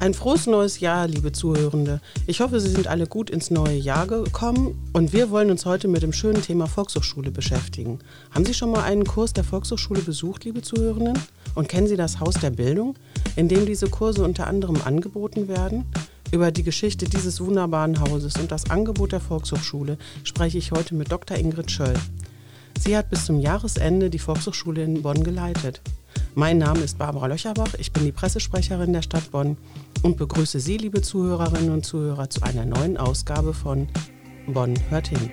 Ein frohes neues Jahr, liebe Zuhörende. Ich hoffe, Sie sind alle gut ins neue Jahr gekommen und wir wollen uns heute mit dem schönen Thema Volkshochschule beschäftigen. Haben Sie schon mal einen Kurs der Volkshochschule besucht, liebe Zuhörenden? Und kennen Sie das Haus der Bildung, in dem diese Kurse unter anderem angeboten werden? Über die Geschichte dieses wunderbaren Hauses und das Angebot der Volkshochschule spreche ich heute mit Dr. Ingrid Schöll. Sie hat bis zum Jahresende die Volkshochschule in Bonn geleitet. Mein Name ist Barbara Löcherbach, ich bin die Pressesprecherin der Stadt Bonn und begrüße Sie, liebe Zuhörerinnen und Zuhörer, zu einer neuen Ausgabe von Bonn hört hin.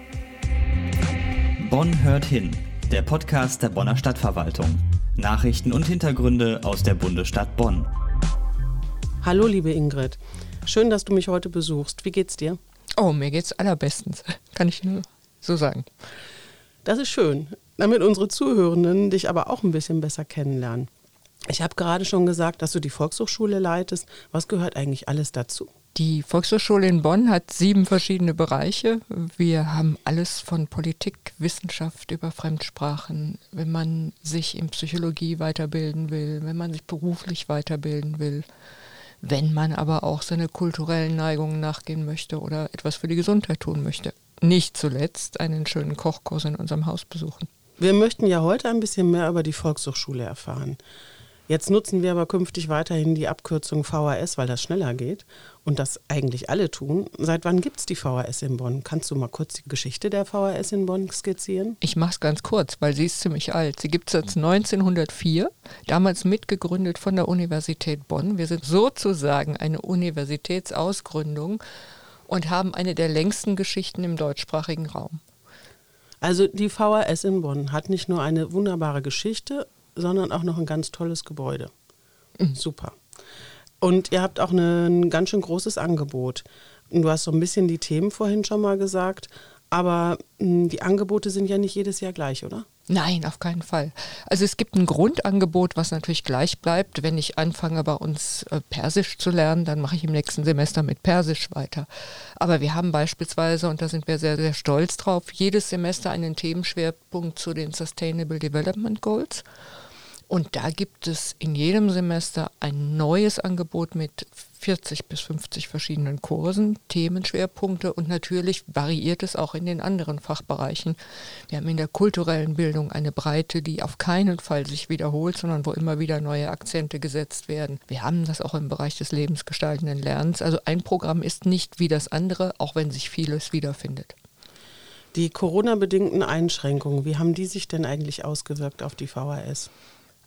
Bonn hört hin, der Podcast der Bonner Stadtverwaltung. Nachrichten und Hintergründe aus der Bundesstadt Bonn. Hallo, liebe Ingrid. Schön, dass du mich heute besuchst. Wie geht's dir? Oh, mir geht's allerbestens. Kann ich nur so sagen. Das ist schön damit unsere Zuhörenden dich aber auch ein bisschen besser kennenlernen. Ich habe gerade schon gesagt, dass du die Volkshochschule leitest. Was gehört eigentlich alles dazu? Die Volkshochschule in Bonn hat sieben verschiedene Bereiche. Wir haben alles von Politik, Wissenschaft über Fremdsprachen, wenn man sich in Psychologie weiterbilden will, wenn man sich beruflich weiterbilden will, wenn man aber auch seine kulturellen Neigungen nachgehen möchte oder etwas für die Gesundheit tun möchte. Nicht zuletzt einen schönen Kochkurs in unserem Haus besuchen. Wir möchten ja heute ein bisschen mehr über die Volkshochschule erfahren. Jetzt nutzen wir aber künftig weiterhin die Abkürzung VHS, weil das schneller geht und das eigentlich alle tun. Seit wann gibt es die VHS in Bonn? Kannst du mal kurz die Geschichte der VHS in Bonn skizzieren? Ich mache es ganz kurz, weil sie ist ziemlich alt. Sie gibt es seit 1904, damals mitgegründet von der Universität Bonn. Wir sind sozusagen eine Universitätsausgründung und haben eine der längsten Geschichten im deutschsprachigen Raum. Also die VHS in Bonn hat nicht nur eine wunderbare Geschichte, sondern auch noch ein ganz tolles Gebäude. Mhm. Super. Und ihr habt auch eine, ein ganz schön großes Angebot. Du hast so ein bisschen die Themen vorhin schon mal gesagt, aber hm, die Angebote sind ja nicht jedes Jahr gleich, oder? Nein, auf keinen Fall. Also es gibt ein Grundangebot, was natürlich gleich bleibt. Wenn ich anfange, bei uns äh, Persisch zu lernen, dann mache ich im nächsten Semester mit Persisch weiter. Aber wir haben beispielsweise, und da sind wir sehr, sehr stolz drauf, jedes Semester einen Themenschwerpunkt zu den Sustainable Development Goals. Und da gibt es in jedem Semester ein neues Angebot mit 40 bis 50 verschiedenen Kursen, Themenschwerpunkte und natürlich variiert es auch in den anderen Fachbereichen. Wir haben in der kulturellen Bildung eine Breite, die auf keinen Fall sich wiederholt, sondern wo immer wieder neue Akzente gesetzt werden. Wir haben das auch im Bereich des lebensgestaltenden Lernens. Also ein Programm ist nicht wie das andere, auch wenn sich vieles wiederfindet. Die Corona-bedingten Einschränkungen, wie haben die sich denn eigentlich ausgewirkt auf die VHS?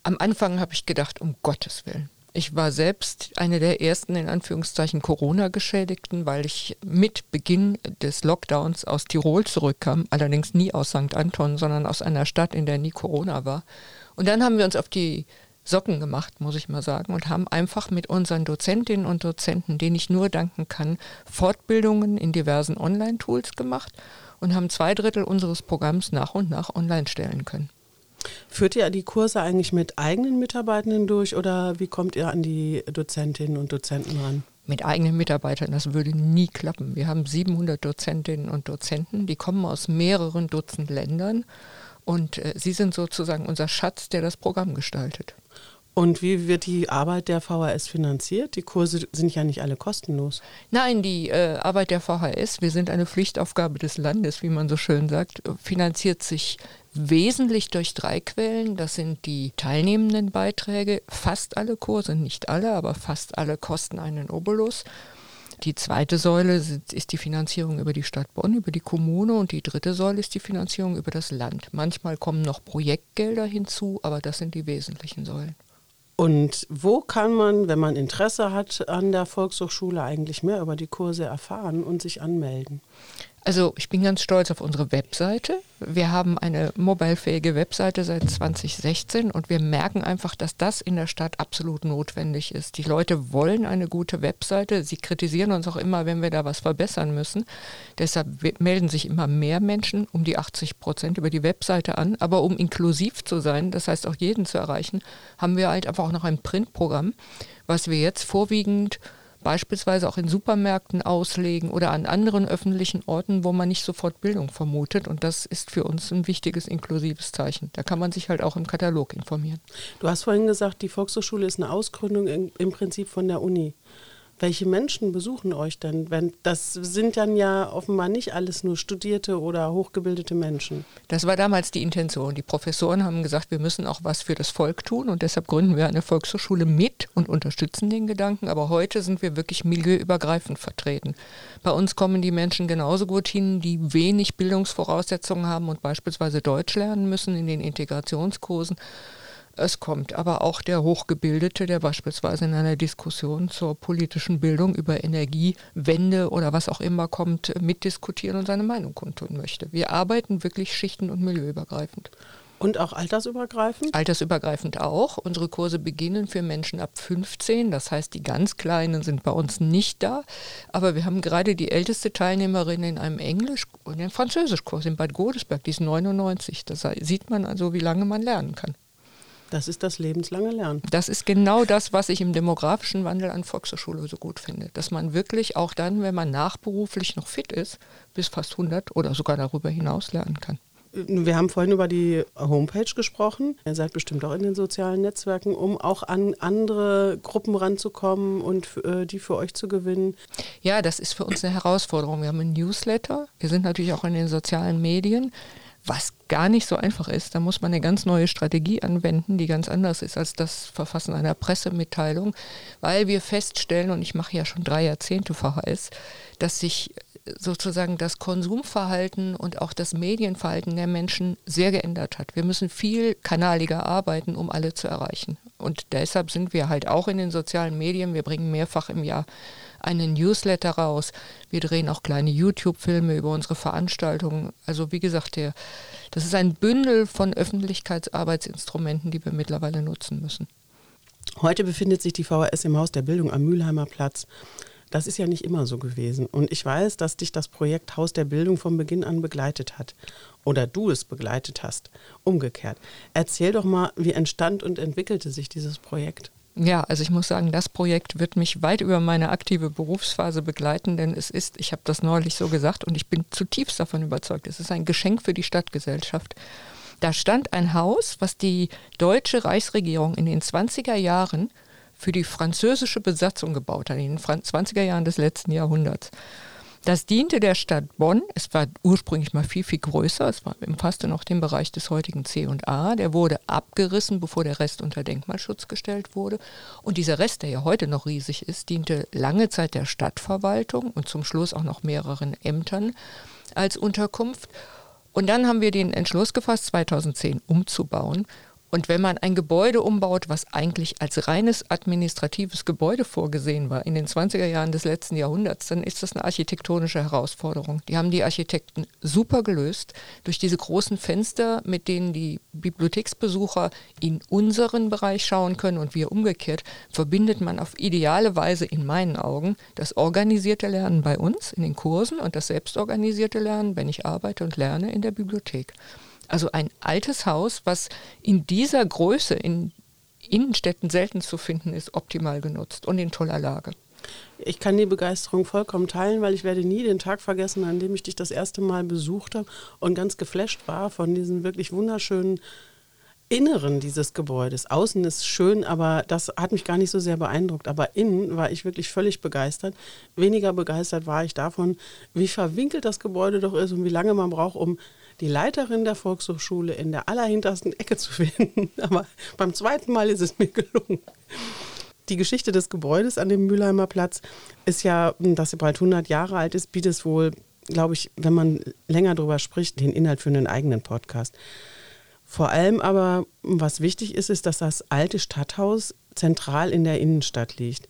Am Anfang habe ich gedacht, um Gottes Willen. Ich war selbst eine der ersten in Anführungszeichen Corona-Geschädigten, weil ich mit Beginn des Lockdowns aus Tirol zurückkam, allerdings nie aus St. Anton, sondern aus einer Stadt, in der nie Corona war. Und dann haben wir uns auf die Socken gemacht, muss ich mal sagen, und haben einfach mit unseren Dozentinnen und Dozenten, denen ich nur danken kann, Fortbildungen in diversen Online-Tools gemacht und haben zwei Drittel unseres Programms nach und nach online stellen können. Führt ihr die Kurse eigentlich mit eigenen Mitarbeitenden durch oder wie kommt ihr an die Dozentinnen und Dozenten ran? Mit eigenen Mitarbeitern, das würde nie klappen. Wir haben 700 Dozentinnen und Dozenten, die kommen aus mehreren Dutzend Ländern und äh, sie sind sozusagen unser Schatz, der das Programm gestaltet. Und wie wird die Arbeit der VHS finanziert? Die Kurse sind ja nicht alle kostenlos. Nein, die äh, Arbeit der VHS, wir sind eine Pflichtaufgabe des Landes, wie man so schön sagt, finanziert sich wesentlich durch drei Quellen. Das sind die teilnehmenden Beiträge. Fast alle Kurse, nicht alle, aber fast alle kosten einen Obolus. Die zweite Säule ist die Finanzierung über die Stadt Bonn, über die Kommune und die dritte Säule ist die Finanzierung über das Land. Manchmal kommen noch Projektgelder hinzu, aber das sind die wesentlichen Säulen. Und wo kann man, wenn man Interesse hat an der Volkshochschule, eigentlich mehr über die Kurse erfahren und sich anmelden? Also ich bin ganz stolz auf unsere Webseite. Wir haben eine mobilefähige Webseite seit 2016 und wir merken einfach, dass das in der Stadt absolut notwendig ist. Die Leute wollen eine gute Webseite. Sie kritisieren uns auch immer, wenn wir da was verbessern müssen. Deshalb melden sich immer mehr Menschen, um die 80 Prozent über die Webseite an. Aber um inklusiv zu sein, das heißt auch jeden zu erreichen, haben wir halt einfach auch noch ein Printprogramm, was wir jetzt vorwiegend beispielsweise auch in Supermärkten auslegen oder an anderen öffentlichen Orten, wo man nicht sofort Bildung vermutet. Und das ist für uns ein wichtiges inklusives Zeichen. Da kann man sich halt auch im Katalog informieren. Du hast vorhin gesagt, die Volkshochschule ist eine Ausgründung im Prinzip von der Uni. Welche Menschen besuchen euch denn? Das sind dann ja offenbar nicht alles nur studierte oder hochgebildete Menschen. Das war damals die Intention. Die Professoren haben gesagt, wir müssen auch was für das Volk tun und deshalb gründen wir eine Volkshochschule mit und unterstützen den Gedanken. Aber heute sind wir wirklich milieuübergreifend vertreten. Bei uns kommen die Menschen genauso gut hin, die wenig Bildungsvoraussetzungen haben und beispielsweise Deutsch lernen müssen in den Integrationskursen es kommt aber auch der Hochgebildete, der beispielsweise in einer Diskussion zur politischen Bildung über Energiewende oder was auch immer kommt, mitdiskutieren und seine Meinung kundtun möchte. Wir arbeiten wirklich schichten- und milieuübergreifend. Und auch altersübergreifend? Altersübergreifend auch. Unsere Kurse beginnen für Menschen ab 15. Das heißt, die ganz Kleinen sind bei uns nicht da. Aber wir haben gerade die älteste Teilnehmerin in einem Englisch- und einem Französischkurs in Bad Godesberg. Die ist 99. Da sieht man also, wie lange man lernen kann. Das ist das lebenslange Lernen. Das ist genau das, was ich im demografischen Wandel an Volkshochschule so gut finde. Dass man wirklich auch dann, wenn man nachberuflich noch fit ist, bis fast 100 oder sogar darüber hinaus lernen kann. Wir haben vorhin über die Homepage gesprochen. Ihr seid bestimmt auch in den sozialen Netzwerken, um auch an andere Gruppen ranzukommen und äh, die für euch zu gewinnen. Ja, das ist für uns eine Herausforderung. Wir haben einen Newsletter. Wir sind natürlich auch in den sozialen Medien was gar nicht so einfach ist. Da muss man eine ganz neue Strategie anwenden, die ganz anders ist als das Verfassen einer Pressemitteilung, weil wir feststellen, und ich mache ja schon drei Jahrzehnte VHS, dass sich sozusagen das Konsumverhalten und auch das Medienverhalten der Menschen sehr geändert hat. Wir müssen viel kanaliger arbeiten, um alle zu erreichen. Und deshalb sind wir halt auch in den sozialen Medien. Wir bringen mehrfach im Jahr einen Newsletter raus. Wir drehen auch kleine YouTube-Filme über unsere Veranstaltungen. Also wie gesagt, der, das ist ein Bündel von Öffentlichkeitsarbeitsinstrumenten, die wir mittlerweile nutzen müssen. Heute befindet sich die VHS im Haus der Bildung am Mülheimer Platz. Das ist ja nicht immer so gewesen. Und ich weiß, dass dich das Projekt Haus der Bildung von Beginn an begleitet hat. Oder du es begleitet hast. Umgekehrt. Erzähl doch mal, wie entstand und entwickelte sich dieses Projekt? Ja, also ich muss sagen, das Projekt wird mich weit über meine aktive Berufsphase begleiten, denn es ist, ich habe das neulich so gesagt und ich bin zutiefst davon überzeugt, es ist ein Geschenk für die Stadtgesellschaft. Da stand ein Haus, was die deutsche Reichsregierung in den 20er Jahren für die französische Besatzung gebaut hat, in den 20er Jahren des letzten Jahrhunderts. Das diente der Stadt Bonn. Es war ursprünglich mal viel, viel größer. Es war, umfasste noch den Bereich des heutigen C und A. Der wurde abgerissen, bevor der Rest unter Denkmalschutz gestellt wurde. Und dieser Rest, der ja heute noch riesig ist, diente lange Zeit der Stadtverwaltung und zum Schluss auch noch mehreren Ämtern als Unterkunft. Und dann haben wir den Entschluss gefasst, 2010 umzubauen und wenn man ein Gebäude umbaut, was eigentlich als reines administratives Gebäude vorgesehen war in den 20er Jahren des letzten Jahrhunderts, dann ist das eine architektonische Herausforderung. Die haben die Architekten super gelöst durch diese großen Fenster, mit denen die Bibliotheksbesucher in unseren Bereich schauen können und wir umgekehrt, verbindet man auf ideale Weise in meinen Augen das organisierte Lernen bei uns in den Kursen und das selbstorganisierte Lernen, wenn ich arbeite und lerne in der Bibliothek. Also ein altes Haus, was in dieser Größe in Innenstädten selten zu finden ist, optimal genutzt und in toller Lage. Ich kann die Begeisterung vollkommen teilen, weil ich werde nie den Tag vergessen, an dem ich dich das erste Mal besucht habe und ganz geflasht war von diesen wirklich wunderschönen Inneren dieses Gebäudes. Außen ist schön, aber das hat mich gar nicht so sehr beeindruckt. Aber innen war ich wirklich völlig begeistert. Weniger begeistert war ich davon, wie verwinkelt das Gebäude doch ist und wie lange man braucht, um die Leiterin der Volkshochschule in der allerhintersten Ecke zu finden. Aber beim zweiten Mal ist es mir gelungen. Die Geschichte des Gebäudes an dem Mülheimer Platz ist ja, dass sie bald 100 Jahre alt ist, bietet es wohl, glaube ich, wenn man länger darüber spricht, den Inhalt für einen eigenen Podcast. Vor allem aber, was wichtig ist, ist, dass das alte Stadthaus zentral in der Innenstadt liegt.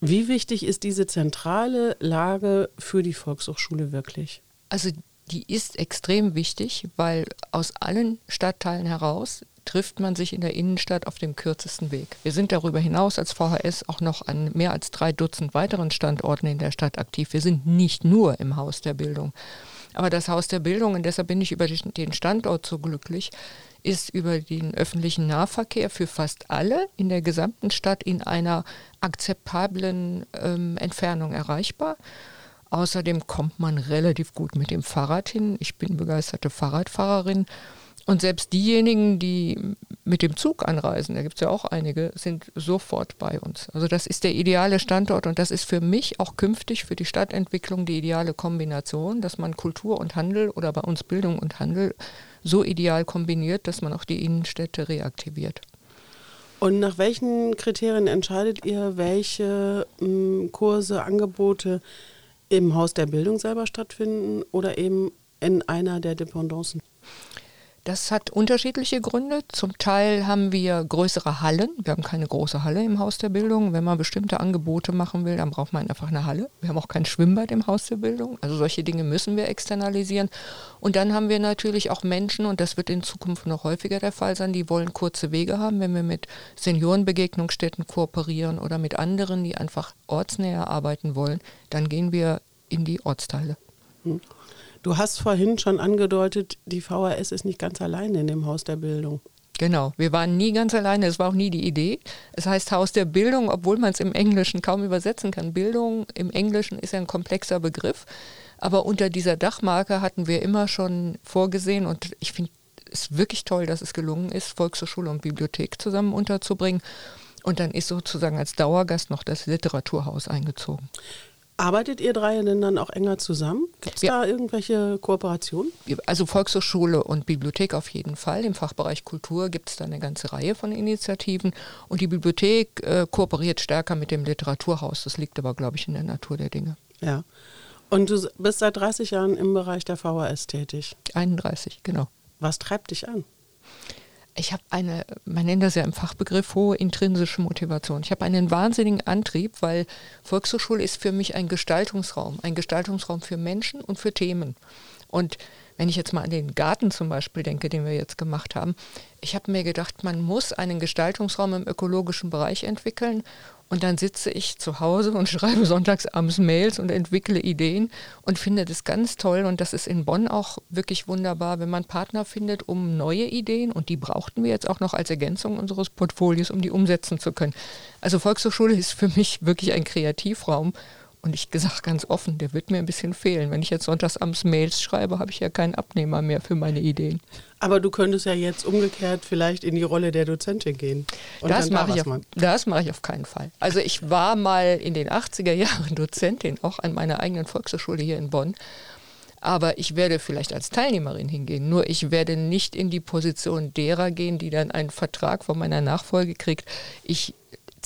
Wie wichtig ist diese zentrale Lage für die Volkshochschule wirklich? Also die ist extrem wichtig, weil aus allen Stadtteilen heraus trifft man sich in der Innenstadt auf dem kürzesten Weg. Wir sind darüber hinaus als VHS auch noch an mehr als drei Dutzend weiteren Standorten in der Stadt aktiv. Wir sind nicht nur im Haus der Bildung. Aber das Haus der Bildung, und deshalb bin ich über den Standort so glücklich, ist über den öffentlichen Nahverkehr für fast alle in der gesamten Stadt in einer akzeptablen ähm, Entfernung erreichbar. Außerdem kommt man relativ gut mit dem Fahrrad hin. Ich bin begeisterte Fahrradfahrerin. Und selbst diejenigen, die mit dem Zug anreisen, da gibt es ja auch einige, sind sofort bei uns. Also das ist der ideale Standort und das ist für mich auch künftig für die Stadtentwicklung die ideale Kombination, dass man Kultur und Handel oder bei uns Bildung und Handel so ideal kombiniert, dass man auch die Innenstädte reaktiviert. Und nach welchen Kriterien entscheidet ihr, welche hm, Kurse, Angebote im Haus der Bildung selber stattfinden oder eben in einer der Dependancen? Das hat unterschiedliche Gründe. Zum Teil haben wir größere Hallen. Wir haben keine große Halle im Haus der Bildung. Wenn man bestimmte Angebote machen will, dann braucht man einfach eine Halle. Wir haben auch kein Schwimmbad im Haus der Bildung. Also solche Dinge müssen wir externalisieren. Und dann haben wir natürlich auch Menschen, und das wird in Zukunft noch häufiger der Fall sein, die wollen kurze Wege haben, wenn wir mit Seniorenbegegnungsstätten kooperieren oder mit anderen, die einfach ortsnäher arbeiten wollen, dann gehen wir in die Ortsteile. Hm. Du hast vorhin schon angedeutet, die VHS ist nicht ganz alleine in dem Haus der Bildung. Genau, wir waren nie ganz alleine, es war auch nie die Idee. Es heißt Haus der Bildung, obwohl man es im Englischen kaum übersetzen kann. Bildung im Englischen ist ja ein komplexer Begriff, aber unter dieser Dachmarke hatten wir immer schon vorgesehen und ich finde es wirklich toll, dass es gelungen ist, Volkshochschule und Bibliothek zusammen unterzubringen. Und dann ist sozusagen als Dauergast noch das Literaturhaus eingezogen. Arbeitet ihr drei denn dann auch enger zusammen? Gibt es ja. da irgendwelche Kooperationen? Also Volkshochschule und Bibliothek auf jeden Fall. Im Fachbereich Kultur gibt es da eine ganze Reihe von Initiativen. Und die Bibliothek äh, kooperiert stärker mit dem Literaturhaus. Das liegt aber, glaube ich, in der Natur der Dinge. Ja. Und du bist seit 30 Jahren im Bereich der VHS tätig? 31, genau. Was treibt dich an? Ich habe eine, man nennt das ja im Fachbegriff hohe intrinsische Motivation. Ich habe einen wahnsinnigen Antrieb, weil Volkshochschule ist für mich ein Gestaltungsraum, ein Gestaltungsraum für Menschen und für Themen. Und wenn ich jetzt mal an den Garten zum Beispiel denke, den wir jetzt gemacht haben, ich habe mir gedacht, man muss einen Gestaltungsraum im ökologischen Bereich entwickeln und dann sitze ich zu Hause und schreibe sonntags abends Mails und entwickle Ideen und finde das ganz toll. Und das ist in Bonn auch wirklich wunderbar, wenn man Partner findet, um neue Ideen, und die brauchten wir jetzt auch noch als Ergänzung unseres Portfolios, um die umsetzen zu können. Also Volkshochschule ist für mich wirklich ein Kreativraum. Und ich gesagt ganz offen, der wird mir ein bisschen fehlen. Wenn ich jetzt sonntags abends Mails schreibe, habe ich ja keinen Abnehmer mehr für meine Ideen. Aber du könntest ja jetzt umgekehrt vielleicht in die Rolle der Dozentin gehen. das mache ich, auf, mach ich auf keinen Fall. Also ich war mal in den 80er Jahren Dozentin, auch an meiner eigenen Volkshochschule hier in Bonn. Aber ich werde vielleicht als Teilnehmerin hingehen. Nur ich werde nicht in die Position derer gehen, die dann einen Vertrag von meiner Nachfolge kriegt. Ich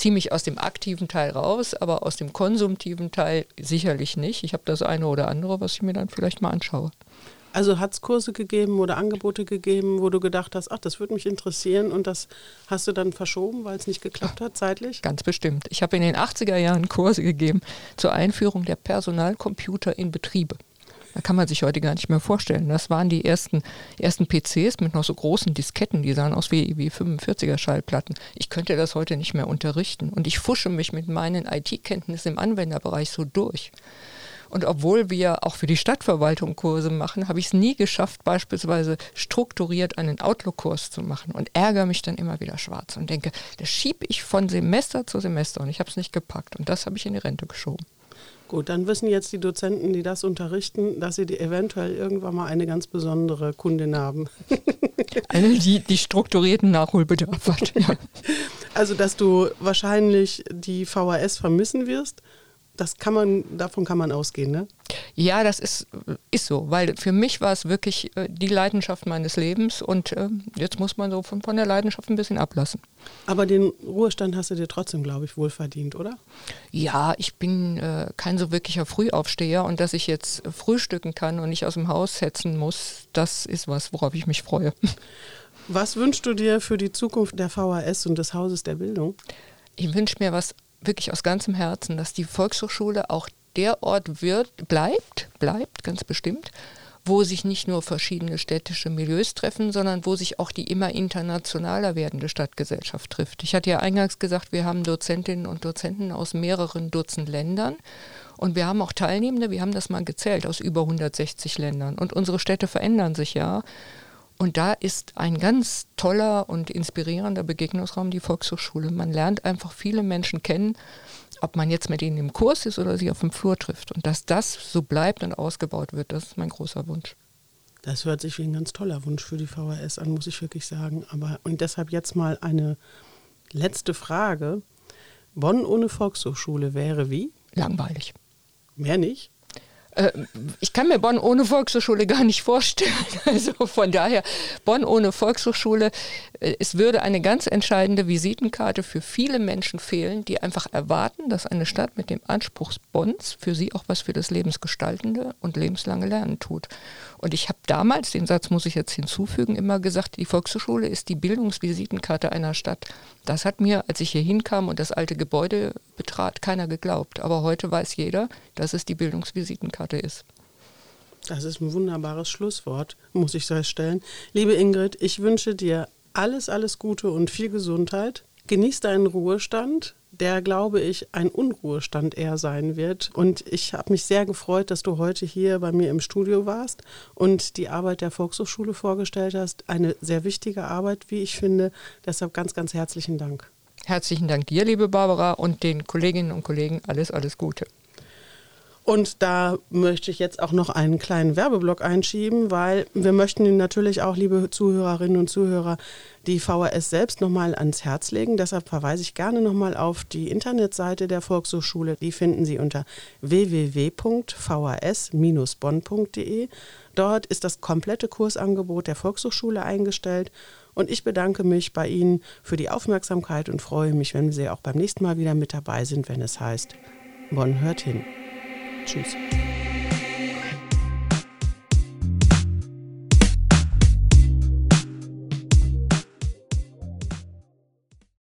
ziehe mich aus dem aktiven Teil raus, aber aus dem konsumtiven Teil sicherlich nicht. Ich habe das eine oder andere, was ich mir dann vielleicht mal anschaue. Also hat es Kurse gegeben oder Angebote gegeben, wo du gedacht hast, ach, das würde mich interessieren und das hast du dann verschoben, weil es nicht geklappt hat zeitlich? Ganz bestimmt. Ich habe in den 80er Jahren Kurse gegeben zur Einführung der Personalcomputer in Betriebe. Da kann man sich heute gar nicht mehr vorstellen. Das waren die ersten, ersten PCs mit noch so großen Disketten, die sahen aus wie, wie 45er Schallplatten. Ich könnte das heute nicht mehr unterrichten. Und ich fusche mich mit meinen IT-Kenntnissen im Anwenderbereich so durch. Und obwohl wir auch für die Stadtverwaltung Kurse machen, habe ich es nie geschafft, beispielsweise strukturiert einen Outlook-Kurs zu machen und ärgere mich dann immer wieder schwarz und denke, das schiebe ich von Semester zu Semester und ich habe es nicht gepackt und das habe ich in die Rente geschoben. Gut, dann wissen jetzt die Dozenten, die das unterrichten, dass sie die eventuell irgendwann mal eine ganz besondere Kundin haben. Eine, die, die strukturierten Nachholbedarf hat. Ja. Also, dass du wahrscheinlich die VHS vermissen wirst das kann man, davon kann man ausgehen, ne? Ja, das ist, ist so, weil für mich war es wirklich äh, die Leidenschaft meines Lebens und äh, jetzt muss man so von, von der Leidenschaft ein bisschen ablassen. Aber den Ruhestand hast du dir trotzdem, glaube ich, wohl verdient, oder? Ja, ich bin äh, kein so wirklicher Frühaufsteher und dass ich jetzt frühstücken kann und nicht aus dem Haus setzen muss, das ist was, worauf ich mich freue. Was wünschst du dir für die Zukunft der VHS und des Hauses der Bildung? Ich wünsche mir was wirklich aus ganzem Herzen, dass die Volkshochschule auch der Ort wird, bleibt, bleibt ganz bestimmt, wo sich nicht nur verschiedene städtische Milieus treffen, sondern wo sich auch die immer internationaler werdende Stadtgesellschaft trifft. Ich hatte ja eingangs gesagt, wir haben Dozentinnen und Dozenten aus mehreren Dutzend Ländern und wir haben auch Teilnehmende, wir haben das mal gezählt, aus über 160 Ländern. Und unsere Städte verändern sich ja. Und da ist ein ganz toller und inspirierender Begegnungsraum die Volkshochschule. Man lernt einfach viele Menschen kennen, ob man jetzt mit ihnen im Kurs ist oder sie auf dem Flur trifft. Und dass das so bleibt und ausgebaut wird, das ist mein großer Wunsch. Das hört sich wie ein ganz toller Wunsch für die VHS an, muss ich wirklich sagen. Aber und deshalb jetzt mal eine letzte Frage. Bonn ohne Volkshochschule wäre wie? Langweilig. Mehr nicht? Äh, ich kann mir Bonn ohne Volkshochschule gar nicht vorstellen. Also von daher, Bonn ohne Volkshochschule, äh, es würde eine ganz entscheidende Visitenkarte für viele Menschen fehlen, die einfach erwarten, dass eine Stadt mit dem Anspruch Bonns für sie auch was für das Lebensgestaltende und lebenslange Lernen tut. Und ich habe damals, den Satz muss ich jetzt hinzufügen, immer gesagt, die Volkshochschule ist die Bildungsvisitenkarte einer Stadt. Das hat mir, als ich hier hinkam und das alte Gebäude betrat, keiner geglaubt. Aber heute weiß jeder, dass es die Bildungsvisitenkarte ist. Das ist ein wunderbares Schlusswort, muss ich feststellen. Liebe Ingrid, ich wünsche dir alles, alles Gute und viel Gesundheit. Genieß deinen Ruhestand der, glaube ich, ein Unruhestand eher sein wird. Und ich habe mich sehr gefreut, dass du heute hier bei mir im Studio warst und die Arbeit der Volkshochschule vorgestellt hast. Eine sehr wichtige Arbeit, wie ich finde. Deshalb ganz, ganz herzlichen Dank. Herzlichen Dank dir, liebe Barbara, und den Kolleginnen und Kollegen. Alles, alles Gute. Und da möchte ich jetzt auch noch einen kleinen Werbeblock einschieben, weil wir möchten Ihnen natürlich auch, liebe Zuhörerinnen und Zuhörer, die VHS selbst nochmal ans Herz legen. Deshalb verweise ich gerne nochmal auf die Internetseite der Volkshochschule. Die finden Sie unter www.vhs-bonn.de. Dort ist das komplette Kursangebot der Volkshochschule eingestellt. Und ich bedanke mich bei Ihnen für die Aufmerksamkeit und freue mich, wenn Sie auch beim nächsten Mal wieder mit dabei sind, wenn es heißt, Bonn hört hin. Tschüss.